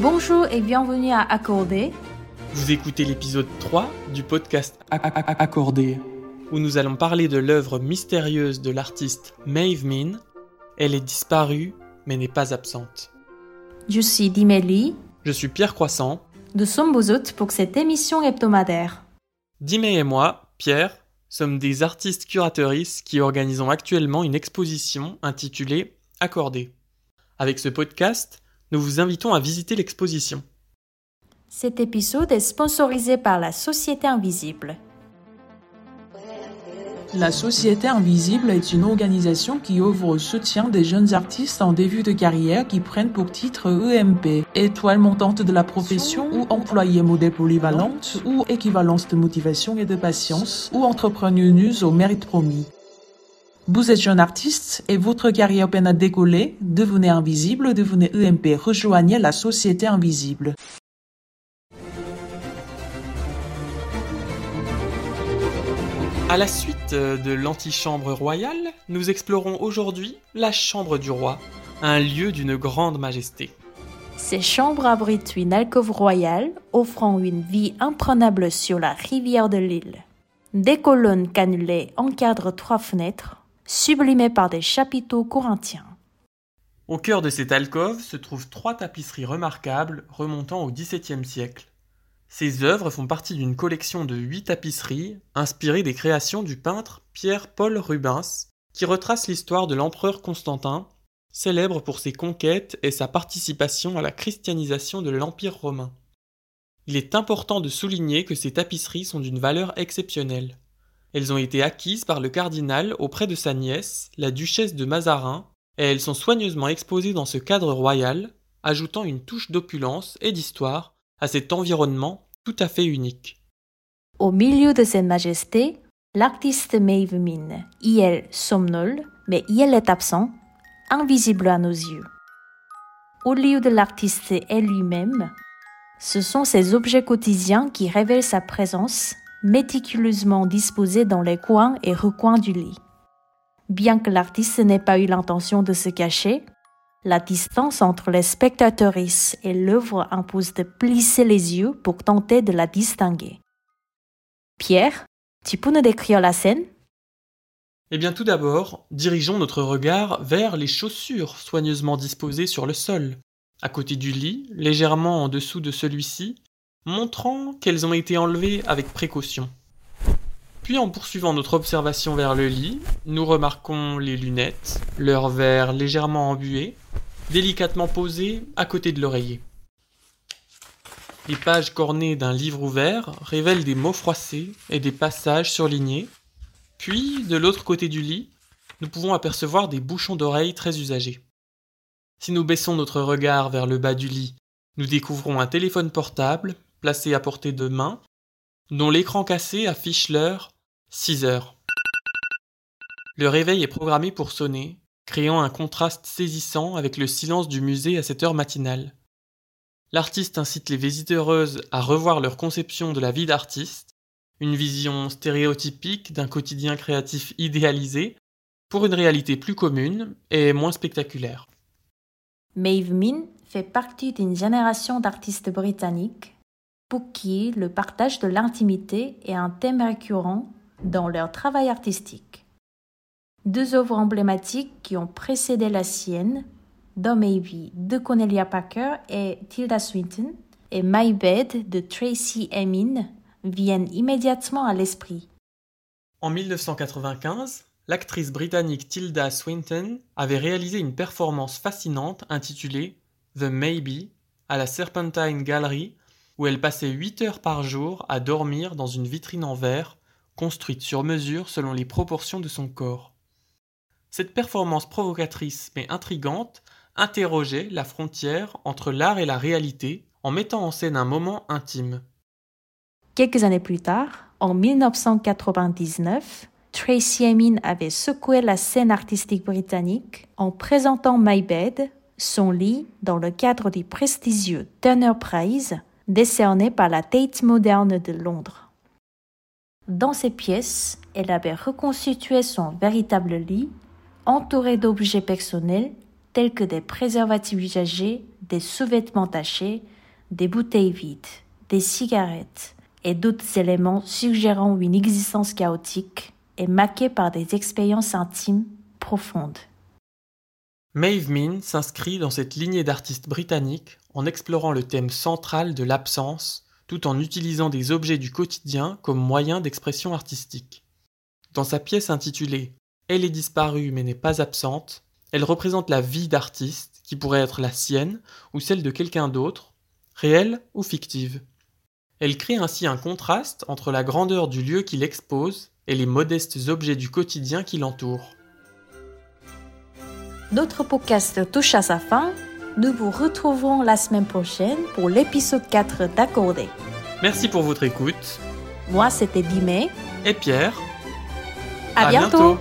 Bonjour et bienvenue à Accordé. Vous écoutez l'épisode 3 du podcast Accordé, où nous allons parler de l'œuvre mystérieuse de l'artiste Maeve Min. Elle est disparue, mais n'est pas absente. Je suis Dimélie. Je suis Pierre Croissant. Nous sommes vos hôtes pour cette émission hebdomadaire. Dimé et moi, Pierre, sommes des artistes curatrices qui organisons actuellement une exposition intitulée Accordé. Avec ce podcast, nous vous invitons à visiter l'exposition. Cet épisode est sponsorisé par la Société Invisible. La Société Invisible est une organisation qui ouvre au soutien des jeunes artistes en début de carrière qui prennent pour titre EMP, étoile montante de la profession ou employé modèle polyvalente ou équivalence de motivation et de patience ou entrepreneuse au mérite promis. Vous êtes jeune artiste et votre carrière peine à décoller, devenez invisible, devenez EMP, rejoignez la Société Invisible. À la suite de l'antichambre royale, nous explorons aujourd'hui la chambre du roi, un lieu d'une grande majesté. Ces chambres abritent une alcôve royale offrant une vue imprenable sur la rivière de l'île. Des colonnes cannelées encadrent trois fenêtres, sublimées par des chapiteaux corinthiens. Au cœur de cette alcôve se trouvent trois tapisseries remarquables remontant au XVIIe siècle. Ces œuvres font partie d'une collection de huit tapisseries inspirées des créations du peintre Pierre-Paul Rubens, qui retrace l'histoire de l'empereur Constantin, célèbre pour ses conquêtes et sa participation à la christianisation de l'Empire romain. Il est important de souligner que ces tapisseries sont d'une valeur exceptionnelle. Elles ont été acquises par le cardinal auprès de sa nièce, la duchesse de Mazarin, et elles sont soigneusement exposées dans ce cadre royal, ajoutant une touche d'opulence et d'histoire à cet environnement tout à fait unique. Au milieu de cette majesté, l'artiste Maeve Min, il somnole, mais il est absent, invisible à nos yeux. Au lieu de l'artiste et lui-même, ce sont ses objets quotidiens qui révèlent sa présence, méticuleusement disposés dans les coins et recoins du lit. Bien que l'artiste n'ait pas eu l'intention de se cacher, la distance entre les spectateurs et l'œuvre impose de plisser les yeux pour tenter de la distinguer. Pierre, tu peux nous décrire la scène? Eh bien tout d'abord, dirigeons notre regard vers les chaussures soigneusement disposées sur le sol, à côté du lit, légèrement en dessous de celui-ci, montrant qu'elles ont été enlevées avec précaution. Puis en poursuivant notre observation vers le lit, nous remarquons les lunettes, leurs verres légèrement embués, délicatement posées à côté de l'oreiller. Les pages cornées d'un livre ouvert révèlent des mots froissés et des passages surlignés. Puis, de l'autre côté du lit, nous pouvons apercevoir des bouchons d'oreilles très usagés. Si nous baissons notre regard vers le bas du lit, nous découvrons un téléphone portable placé à portée de main, dont l'écran cassé affiche l'heure 6 heures. Le réveil est programmé pour sonner, créant un contraste saisissant avec le silence du musée à cette heure matinale. L'artiste incite les visiteuses à revoir leur conception de la vie d'artiste, une vision stéréotypique d'un quotidien créatif idéalisé, pour une réalité plus commune et moins spectaculaire. Maeve Min fait partie d'une génération d'artistes britanniques pour qui le partage de l'intimité est un thème récurrent dans leur travail artistique. Deux œuvres emblématiques qui ont précédé la sienne, Dans Maybe de Cornelia Parker et Tilda Swinton, et My Bed de Tracy Emin, viennent immédiatement à l'esprit. En 1995, l'actrice britannique Tilda Swinton avait réalisé une performance fascinante intitulée The Maybe à la Serpentine Gallery où elle passait 8 heures par jour à dormir dans une vitrine en verre construite sur mesure selon les proportions de son corps. Cette performance provocatrice mais intrigante interrogeait la frontière entre l'art et la réalité en mettant en scène un moment intime. Quelques années plus tard, en 1999, Tracy Emin avait secoué la scène artistique britannique en présentant My Bed, son lit, dans le cadre du prestigieux Turner Prize, décerné par la Tate Moderne de Londres. Dans ces pièces, elle avait reconstitué son véritable lit, entouré d'objets personnels tels que des préservatifs usagés, des sous-vêtements tachés, des bouteilles vides, des cigarettes et d'autres éléments suggérant une existence chaotique et marquée par des expériences intimes profondes. Maeve Min s'inscrit dans cette lignée d'artistes britanniques en explorant le thème central de l'absence tout en utilisant des objets du quotidien comme moyen d'expression artistique. Dans sa pièce intitulée Elle est disparue mais n'est pas absente, elle représente la vie d'artiste qui pourrait être la sienne ou celle de quelqu'un d'autre, réelle ou fictive. Elle crée ainsi un contraste entre la grandeur du lieu qu'il expose et les modestes objets du quotidien qui l'entourent. Notre podcast touche à sa fin. Nous vous retrouverons la semaine prochaine pour l'épisode 4 d'Accordé. Merci pour votre écoute. Moi, c'était Dimé. Et Pierre. À, bientôt.